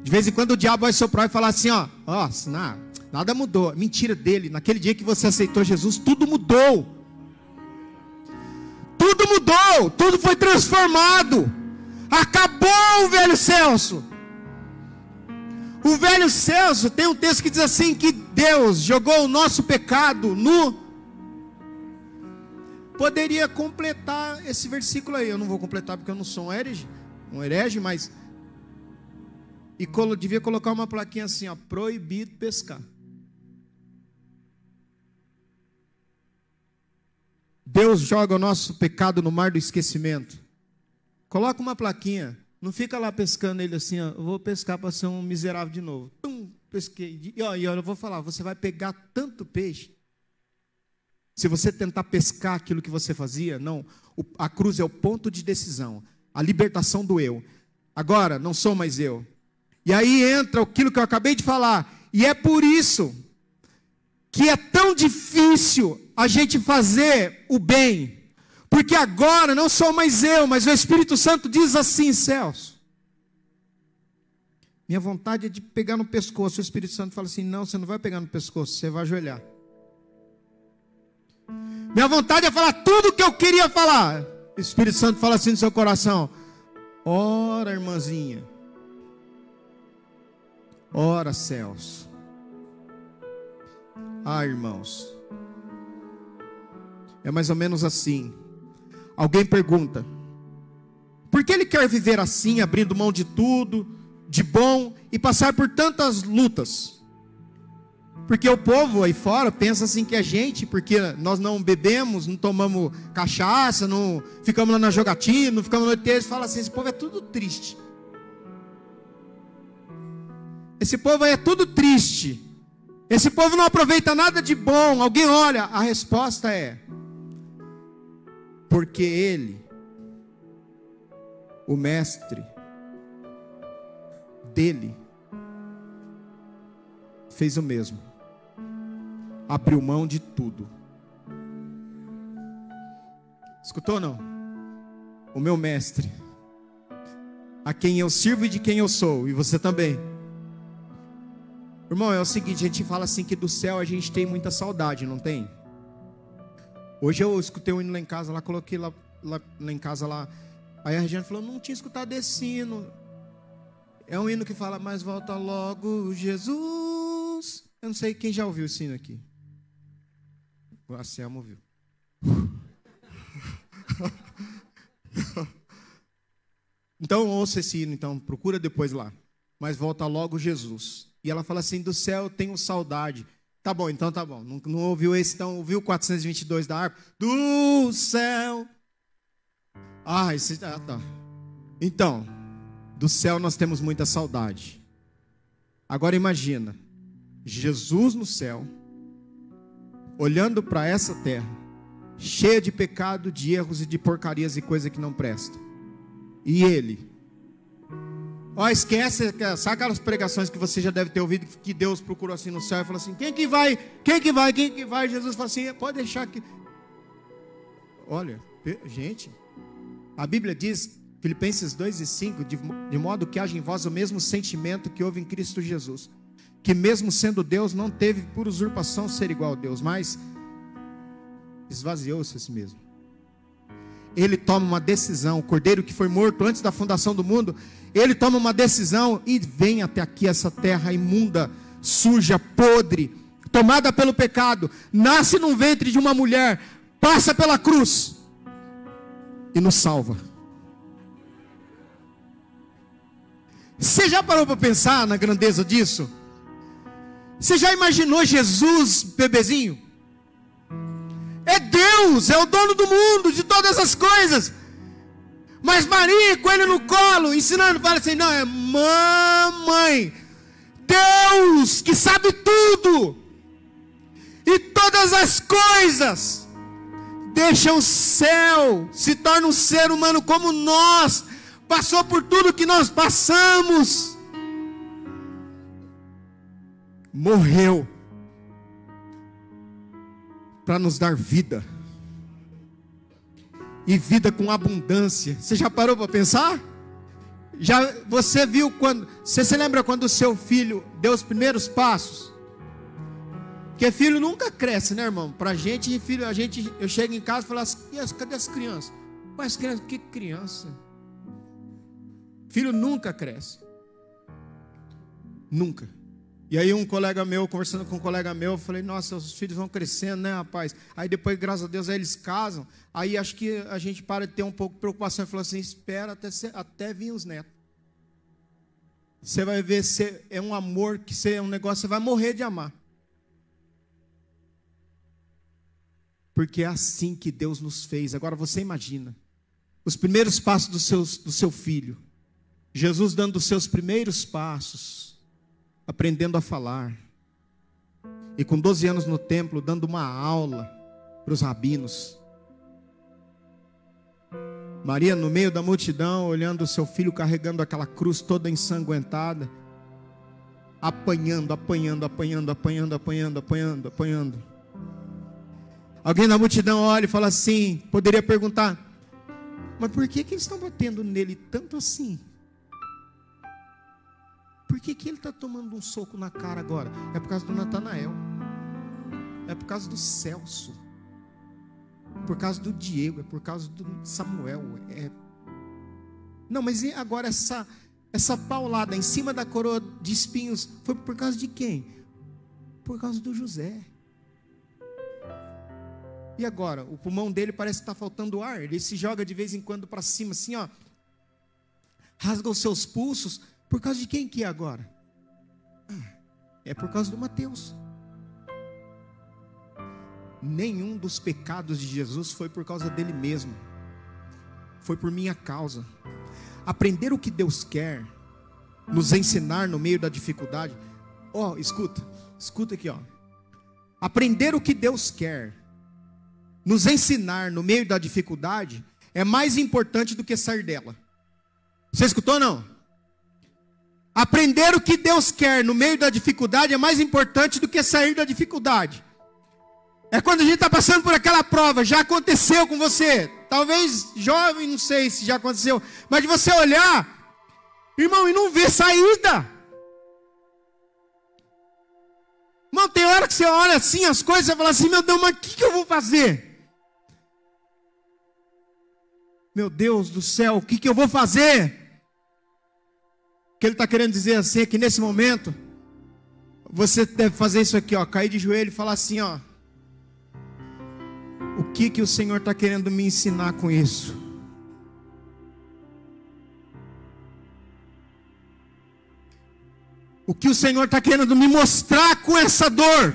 De vez em quando o diabo vai soprar e falar assim: ó, ó, não, nada mudou. Mentira dele. Naquele dia que você aceitou Jesus, tudo mudou. Tudo mudou, tudo foi transformado. Acabou o velho Celso. O velho Celso tem um texto que diz assim: que Deus jogou o nosso pecado no poderia completar esse versículo aí. Eu não vou completar porque eu não sou um herege, um herege, mas e colo, devia colocar uma plaquinha assim, ó, proibido pescar. Deus joga o nosso pecado no mar do esquecimento. Coloca uma plaquinha. Não fica lá pescando ele assim, ó, eu vou pescar para ser um miserável de novo. Tum, pesquei. E, ó, eu vou falar, você vai pegar tanto peixe se você tentar pescar aquilo que você fazia, não. a cruz é o ponto de decisão, a libertação do eu. Agora, não sou mais eu. E aí entra aquilo que eu acabei de falar. E é por isso que é tão difícil a gente fazer o bem. Porque agora não sou mais eu, mas o Espírito Santo diz assim, Celso. Minha vontade é de pegar no pescoço. O Espírito Santo fala assim: não, você não vai pegar no pescoço, você vai ajoelhar. Minha vontade é falar tudo o que eu queria falar. O Espírito Santo fala assim no seu coração: Ora, irmãzinha. Ora, céus. Ah, irmãos. É mais ou menos assim. Alguém pergunta: Por que ele quer viver assim, abrindo mão de tudo, de bom e passar por tantas lutas? Porque o povo aí fora pensa assim que a gente, porque nós não bebemos, não tomamos cachaça, não ficamos lá na jogatina, não ficamos no eles fala assim, esse povo é tudo triste. Esse povo aí é tudo triste. Esse povo não aproveita nada de bom. Alguém olha, a resposta é: porque ele, o mestre dele, fez o mesmo abriu mão de tudo. Escutou não? O meu mestre, a quem eu sirvo e de quem eu sou, e você também. Irmão, é o seguinte, a gente fala assim que do céu a gente tem muita saudade, não tem? Hoje eu escutei um hino lá em casa, lá coloquei lá, lá, lá em casa lá. Aí a Regiane falou, não tinha escutado esse hino. É um hino que fala, mas volta logo Jesus Eu não sei quem já ouviu o sino aqui. O Anselmo ouviu. Então ouça esse hino, então, procura depois lá. Mas volta logo Jesus. E ela fala assim: do céu eu tenho saudade. Tá bom, então tá bom. Não, não ouviu esse, então ouviu 422 da harpa? Do céu. Ah, esse. Ah, tá. Então, do céu nós temos muita saudade. Agora imagina, Jesus no céu, olhando para essa terra, cheia de pecado, de erros e de porcarias e coisa que não presta. E ele, ó, esquece, sabe aquelas pregações que você já deve ter ouvido que Deus procurou assim no céu e falou assim: quem que vai? Quem que vai? Quem que vai? Jesus falou assim: pode deixar que. Olha, gente, a Bíblia diz Filipenses 2 e 5, de, de modo que haja em vós o mesmo sentimento que houve em Cristo Jesus, que mesmo sendo Deus, não teve por usurpação ser igual a Deus, mas esvaziou-se a si mesmo. Ele toma uma decisão, o cordeiro que foi morto antes da fundação do mundo, ele toma uma decisão e vem até aqui essa terra imunda, suja, podre, tomada pelo pecado, nasce num ventre de uma mulher, passa pela cruz e nos salva. Você já parou para pensar na grandeza disso? Você já imaginou Jesus, bebezinho? É Deus, é o dono do mundo, de todas as coisas. Mas Maria, com ele no colo, ensinando, fala assim: não, é mamãe. Deus que sabe tudo. E todas as coisas. Deixa o céu, se torna um ser humano como nós passou por tudo que nós passamos, morreu para nos dar vida. E vida com abundância. Você já parou para pensar? Já você viu quando, você se lembra quando o seu filho deu os primeiros passos? Porque filho nunca cresce, né, irmão? Pra gente, filho, a gente, eu chego em casa e falo assim, cadê as crianças? Mas criança, que criança? Filho nunca cresce. Nunca. E aí um colega meu, conversando com um colega meu, eu falei, nossa, os filhos vão crescendo, né, rapaz? Aí depois, graças a Deus, aí eles casam. Aí acho que a gente para de ter um pouco de preocupação e fala assim, espera até, até vir os netos. Você vai ver se é um amor, que é um negócio, você vai morrer de amar. Porque é assim que Deus nos fez. Agora você imagina. Os primeiros passos do seu, do seu filho Jesus dando os seus primeiros passos, aprendendo a falar. E com 12 anos no templo, dando uma aula para os rabinos. Maria no meio da multidão, olhando o seu filho carregando aquela cruz toda ensanguentada, apanhando, apanhando, apanhando, apanhando, apanhando, apanhando, apanhando. Alguém na multidão olha e fala assim: poderia perguntar, mas por que, que eles estão batendo nele tanto assim? Por que, que ele está tomando um soco na cara agora? É por causa do Natanael. É por causa do Celso. Por causa do Diego. É por causa do Samuel. É... Não, mas agora essa, essa paulada em cima da coroa de espinhos foi por causa de quem? Por causa do José. E agora? O pulmão dele parece estar tá faltando ar. Ele se joga de vez em quando para cima, assim, ó. Rasga os seus pulsos por causa de quem que é agora? Ah, é por causa do Mateus. Nenhum dos pecados de Jesus foi por causa dele mesmo. Foi por minha causa. Aprender o que Deus quer, nos ensinar no meio da dificuldade. Ó, oh, escuta, escuta aqui, ó. Aprender o que Deus quer, nos ensinar no meio da dificuldade, é mais importante do que sair dela. Você escutou não? Aprender o que Deus quer no meio da dificuldade é mais importante do que sair da dificuldade. É quando a gente está passando por aquela prova, já aconteceu com você. Talvez jovem, não sei se já aconteceu. Mas de você olhar, irmão, e não ver saída. Irmão, tem hora que você olha assim as coisas e fala assim: meu Deus, mas o que, que eu vou fazer? Meu Deus do céu, o que, que eu vou fazer? Que ele está querendo dizer assim é que nesse momento Você deve fazer isso aqui, ó, cair de joelho e falar assim, ó. O que que o Senhor está querendo me ensinar com isso? O que o Senhor está querendo me mostrar com essa dor?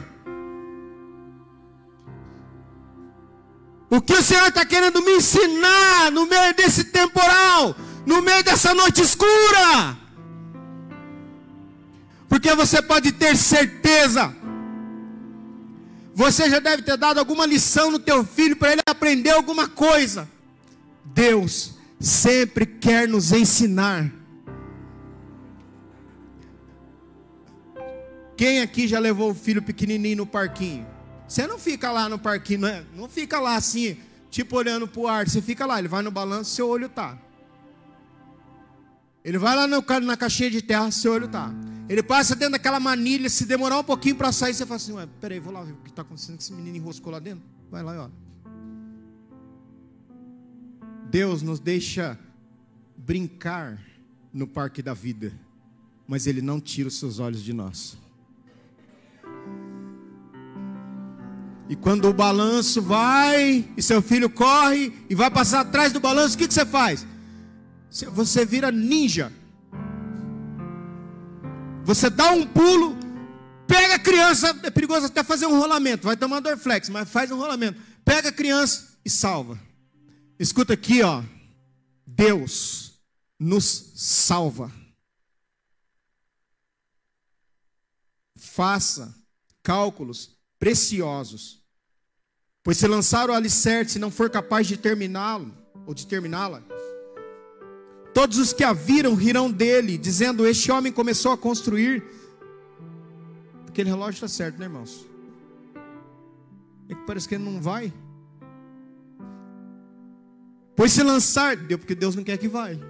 O que o Senhor está querendo me ensinar no meio desse temporal, no meio dessa noite escura? Porque você pode ter certeza, você já deve ter dado alguma lição no teu filho para ele aprender alguma coisa. Deus sempre quer nos ensinar. Quem aqui já levou o filho pequenininho no parquinho? Você não fica lá no parquinho, não, é? não fica lá assim, tipo olhando para o ar. Você fica lá, ele vai no balanço, seu olho tá. Ele vai lá no, na caixinha de terra, seu olho tá. Ele passa dentro daquela manilha, se demorar um pouquinho para sair, você fala assim, ué, peraí, vou lá ver o que está acontecendo, que esse menino enroscou lá dentro. Vai lá e olha. Deus nos deixa brincar no parque da vida, mas Ele não tira os seus olhos de nós. E quando o balanço vai, e seu filho corre e vai passar atrás do balanço, o que, que você faz? Você vira ninja. Você dá um pulo, pega a criança, é perigoso até fazer um rolamento, vai tomar Dorflex, mas faz um rolamento. Pega a criança e salva. Escuta aqui, ó. Deus nos salva. Faça cálculos preciosos. Pois se lançar o alicerce e não for capaz de terminá-lo, ou de terminá-la, todos os que a viram rirão dele, dizendo: Este homem começou a construir. Aquele relógio está certo, né, irmãos? É que parece que ele não vai. Pois se lançar, deu porque Deus não quer que vai.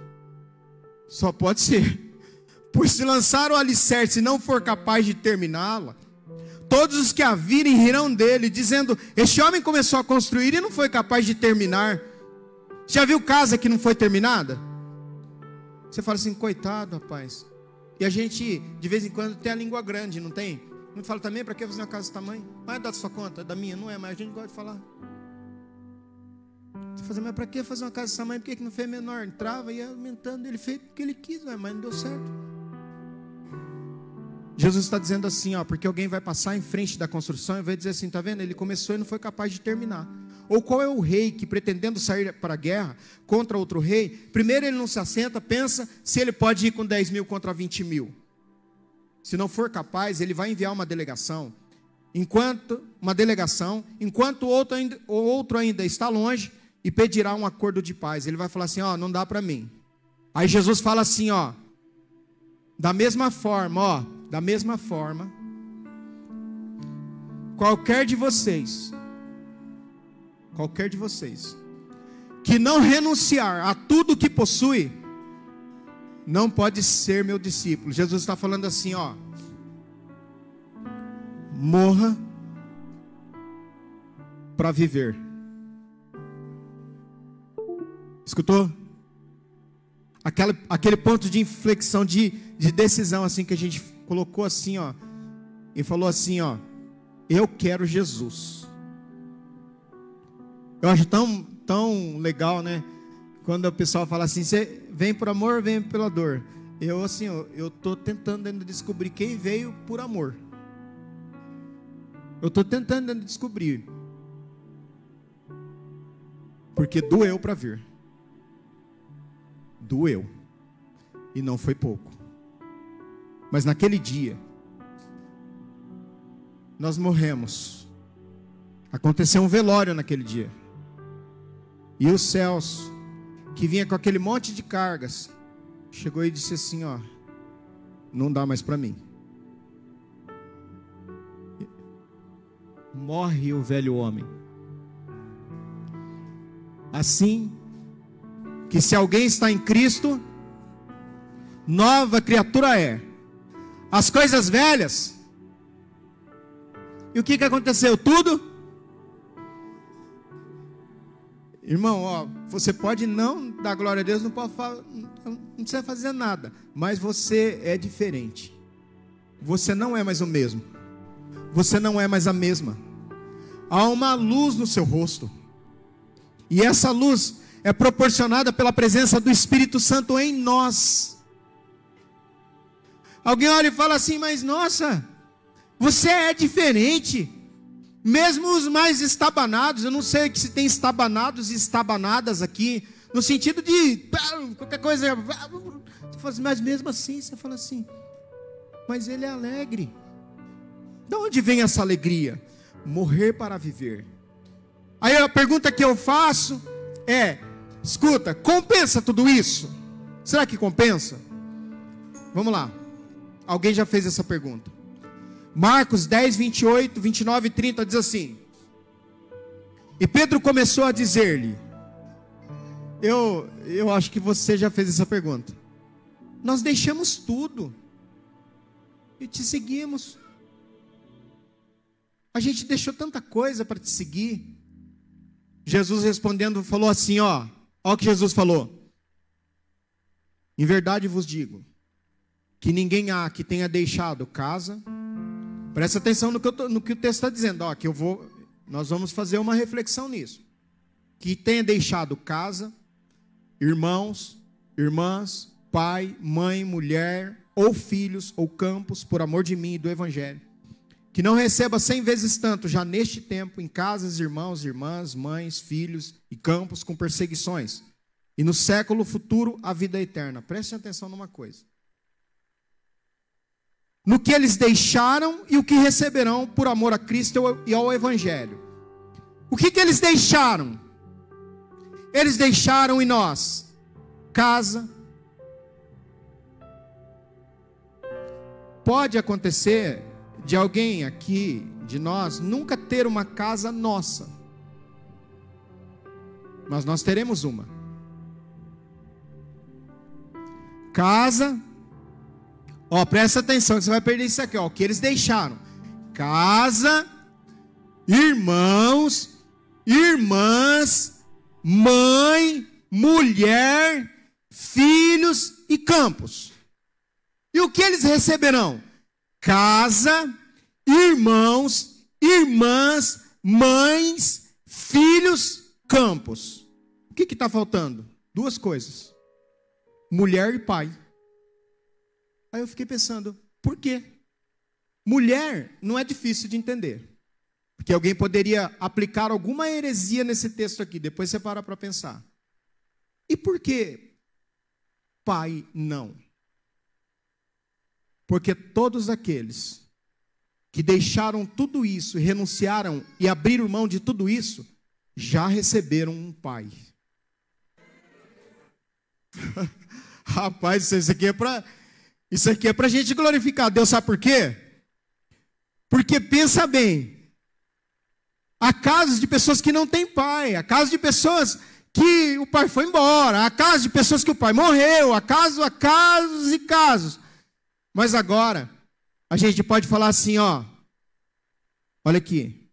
Só pode ser. Pois se lançar o alicerce e não for capaz de terminá-la, Todos os que a virem rirão dele, dizendo: Este homem começou a construir e não foi capaz de terminar. Já viu casa que não foi terminada? Você fala assim, coitado, rapaz. E a gente, de vez em quando, tem a língua grande, não tem? Não fala também, para que fazer uma casa desse tamanho? Mas é da sua conta, é da minha, não é, mas a gente gosta de falar. Você fala, mas para que fazer uma casa desse tamanho? Por que não fez menor? Entrava e ia aumentando, ele fez porque ele quis, mas não deu certo. Jesus está dizendo assim, ó, porque alguém vai passar em frente da construção e vai dizer assim, tá vendo? Ele começou e não foi capaz de terminar. Ou qual é o rei que pretendendo sair para a guerra contra outro rei, primeiro ele não se assenta, pensa se ele pode ir com 10 mil contra 20 mil. Se não for capaz, ele vai enviar uma delegação. Enquanto uma delegação, enquanto outro ainda, outro ainda está longe e pedirá um acordo de paz. Ele vai falar assim, ó, não dá para mim. Aí Jesus fala assim, ó, da mesma forma, ó, da mesma forma, qualquer de vocês, qualquer de vocês, que não renunciar a tudo que possui, não pode ser meu discípulo. Jesus está falando assim, ó. Morra para viver. Escutou? Aquela, aquele ponto de inflexão, de, de decisão, assim, que a gente colocou assim, ó, e falou assim, ó, eu quero Jesus. Eu acho tão, tão legal, né? Quando o pessoal fala assim, você vem por amor, vem pela dor. Eu assim, eu estou tentando descobrir quem veio por amor. Eu estou tentando descobrir. Porque doeu para vir. Doeu. E não foi pouco. Mas naquele dia, nós morremos. Aconteceu um velório naquele dia. E os céus, que vinha com aquele monte de cargas, chegou e disse assim: Ó, não dá mais para mim. Morre o velho homem. Assim, que se alguém está em Cristo, nova criatura é as coisas velhas. E o que, que aconteceu? Tudo. Irmão, ó, você pode não dar glória a Deus, não, pode não precisa fazer nada, mas você é diferente. você não é mais o mesmo. Você não é mais a mesma. Há uma luz no seu rosto. E essa luz é proporcionada pela presença do Espírito Santo em nós. Alguém olha e fala assim: Mas nossa, você é diferente. Mesmo os mais estabanados, eu não sei se tem estabanados e estabanadas aqui, no sentido de qualquer coisa. Assim, mas mesmo assim, você fala assim, mas ele é alegre. De onde vem essa alegria? Morrer para viver. Aí a pergunta que eu faço é: escuta, compensa tudo isso? Será que compensa? Vamos lá. Alguém já fez essa pergunta? Marcos 10, 28, 29 e 30 diz assim: E Pedro começou a dizer-lhe: eu, eu acho que você já fez essa pergunta. Nós deixamos tudo e te seguimos. A gente deixou tanta coisa para te seguir. Jesus respondendo falou assim, ó, ó o que Jesus falou. Em verdade vos digo que ninguém há que tenha deixado casa. Presta atenção no que, tô, no que o texto está dizendo, ó, que eu vou, nós vamos fazer uma reflexão nisso. Que tenha deixado casa, irmãos, irmãs, pai, mãe, mulher, ou filhos, ou campos, por amor de mim e do Evangelho. Que não receba cem vezes tanto já neste tempo, em casas, irmãos, irmãs, mães, filhos e campos com perseguições. E no século futuro, a vida eterna. Preste atenção numa coisa. No que eles deixaram e o que receberão por amor a Cristo e ao Evangelho. O que, que eles deixaram? Eles deixaram em nós casa. Pode acontecer de alguém aqui, de nós, nunca ter uma casa nossa. Mas nós teremos uma. Casa. Ó, presta atenção você vai perder isso aqui, ó, o que eles deixaram. Casa, irmãos, irmãs, mãe, mulher, filhos e campos. E o que eles receberão? Casa, irmãos, irmãs, mães, filhos, campos. O que está faltando? Duas coisas: mulher e pai. Aí eu fiquei pensando, por quê? Mulher não é difícil de entender. Porque alguém poderia aplicar alguma heresia nesse texto aqui, depois você para para pensar. E por que pai não? Porque todos aqueles que deixaram tudo isso, renunciaram e abriram mão de tudo isso, já receberam um pai. Rapaz, isso aqui é para isso aqui é para a gente glorificar Deus, sabe por quê? Porque pensa bem, Há casos de pessoas que não têm pai, há casos de pessoas que o pai foi embora, há casos de pessoas que o pai morreu, há casos, há casos e casos. Mas agora, a gente pode falar assim, ó. Olha aqui.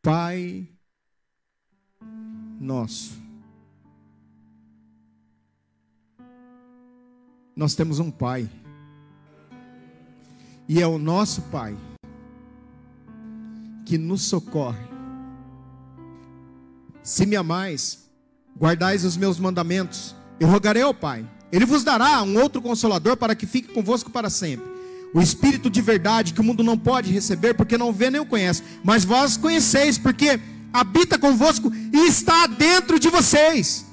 Pai nosso. Nós temos um pai. E é o nosso pai que nos socorre. Se me amais, guardais os meus mandamentos, eu rogarei ao Pai. Ele vos dará um outro consolador para que fique convosco para sempre. O Espírito de verdade que o mundo não pode receber, porque não vê nem o conhece. Mas vós conheceis, porque habita convosco e está dentro de vocês.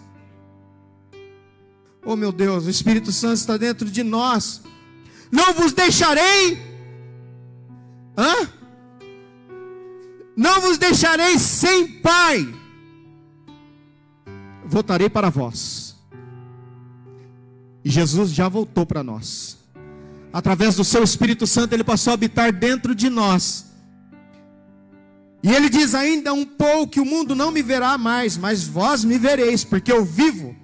Oh meu Deus, o Espírito Santo está dentro de nós. Não vos deixarei. Hã? Não vos deixarei sem pai. Voltarei para vós. E Jesus já voltou para nós. Através do seu Espírito Santo, ele passou a habitar dentro de nós. E ele diz ainda um pouco que o mundo não me verá mais, mas vós me vereis, porque eu vivo.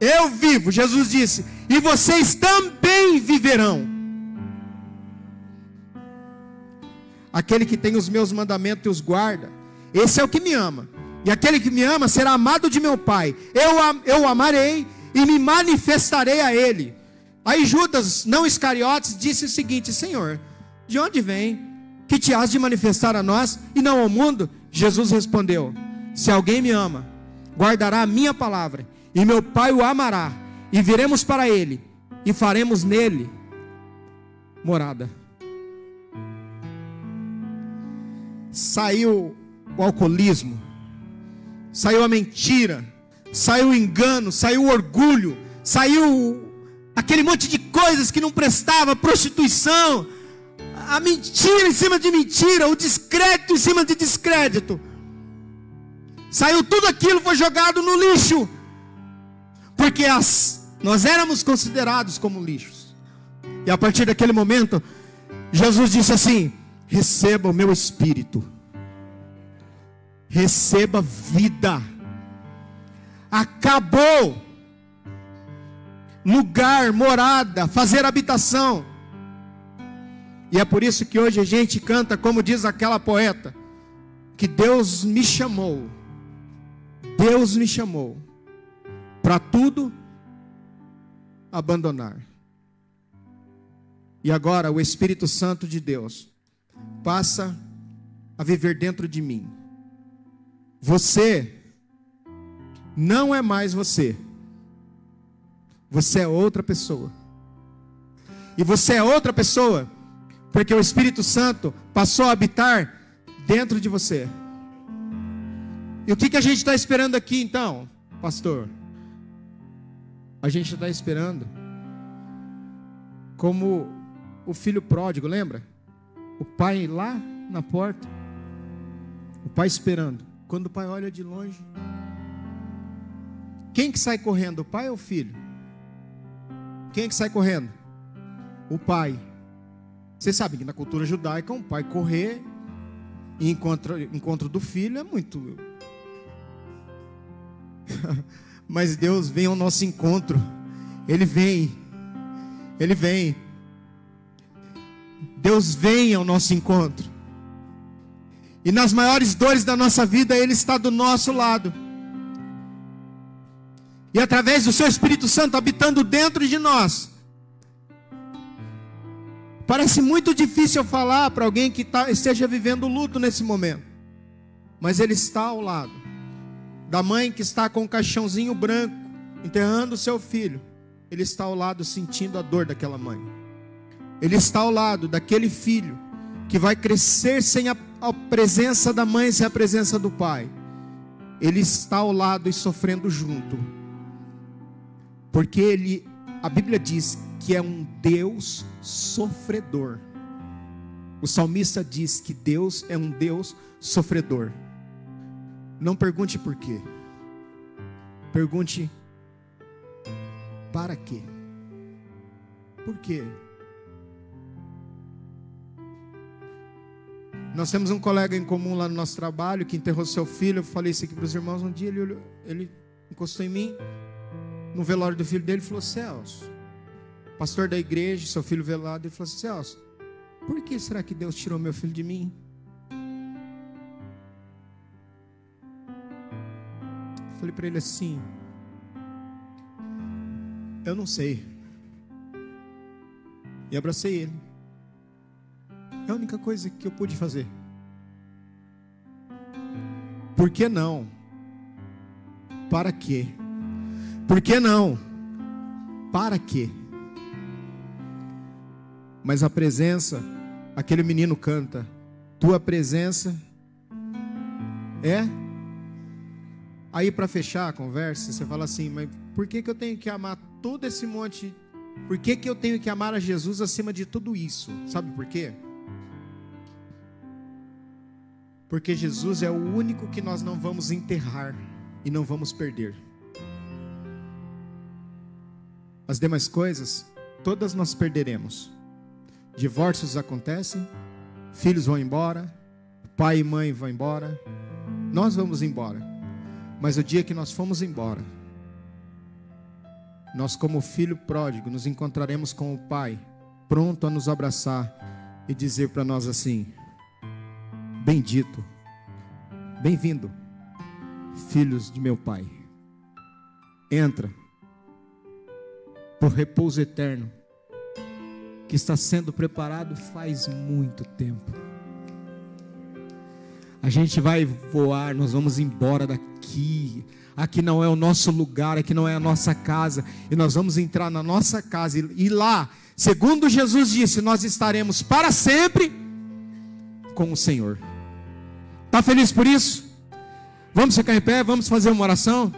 Eu vivo, Jesus disse, e vocês também viverão. Aquele que tem os meus mandamentos e os guarda, esse é o que me ama. E aquele que me ama será amado de meu Pai. Eu, eu o amarei e me manifestarei a ele. Aí Judas, não Iscariotes, disse o seguinte: Senhor, de onde vem que te has de manifestar a nós e não ao mundo? Jesus respondeu: Se alguém me ama, guardará a minha palavra, e meu Pai o amará, e viremos para ele, e faremos nele morada. Saiu o alcoolismo, saiu a mentira, saiu o engano, saiu o orgulho, saiu aquele monte de coisas que não prestava, prostituição, a mentira em cima de mentira, o descrédito em cima de descrédito. Saiu tudo aquilo, foi jogado no lixo. Porque as, nós éramos considerados como lixos. E a partir daquele momento, Jesus disse assim: receba o meu espírito, receba vida. Acabou lugar, morada, fazer habitação. E é por isso que hoje a gente canta, como diz aquela poeta, que Deus me chamou, Deus me chamou para tudo abandonar. E agora o Espírito Santo de Deus passa a viver dentro de mim. Você não é mais você. Você é outra pessoa. E você é outra pessoa porque o Espírito Santo passou a habitar dentro de você. E o que, que a gente está esperando aqui então, pastor? A gente está esperando como o filho pródigo, lembra? O pai lá na porta, o pai esperando. Quando o pai olha de longe, quem que sai correndo, o pai ou o filho? Quem é que sai correndo? O pai. Você sabe que na cultura judaica, um pai correr e encontro, encontro do filho é muito. Mas Deus vem ao nosso encontro. Ele vem. Ele vem. Deus vem ao nosso encontro. E nas maiores dores da nossa vida, Ele está do nosso lado. E através do seu Espírito Santo habitando dentro de nós. Parece muito difícil falar para alguém que tá, esteja vivendo luto nesse momento. Mas ele está ao lado da mãe que está com o um caixãozinho branco, enterrando seu filho. Ele está ao lado sentindo a dor daquela mãe. Ele está ao lado daquele filho que vai crescer sem a, a presença da mãe, sem a presença do pai. Ele está ao lado e sofrendo junto porque ele, a Bíblia diz que é um Deus sofredor. O salmista diz que Deus é um Deus sofredor. Não pergunte por quê. Pergunte para quê? Por quê? Nós temos um colega em comum lá no nosso trabalho que enterrou seu filho. Eu falei isso aqui para os irmãos. Um dia ele, olhou, ele encostou em mim no velório do filho dele, falou: Celso, pastor da igreja, seu filho velado, ele falou assim: Celso, por que será que Deus tirou meu filho de mim? Falei para ele assim: Eu não sei. E abracei ele. É a única coisa que eu pude fazer. Por que não? Para quê? Por que não? Para quê? Mas a presença, aquele menino canta, tua presença é. Aí para fechar a conversa, você fala assim, mas por que, que eu tenho que amar todo esse monte? Por que, que eu tenho que amar a Jesus acima de tudo isso? Sabe por quê? Porque Jesus é o único que nós não vamos enterrar e não vamos perder. As demais coisas, todas nós perderemos. Divórcios acontecem, filhos vão embora, pai e mãe vão embora, nós vamos embora. Mas o dia que nós fomos embora, nós, como filho pródigo, nos encontraremos com o Pai, pronto a nos abraçar e dizer para nós assim: Bendito, bem-vindo, filhos de meu Pai. Entra por repouso eterno que está sendo preparado faz muito tempo. A gente vai voar, nós vamos embora daqui. Aqui não é o nosso lugar, aqui não é a nossa casa. E nós vamos entrar na nossa casa. E, lá, segundo Jesus disse, nós estaremos para sempre com o Senhor. Está feliz por isso? Vamos ficar em pé, vamos fazer uma oração?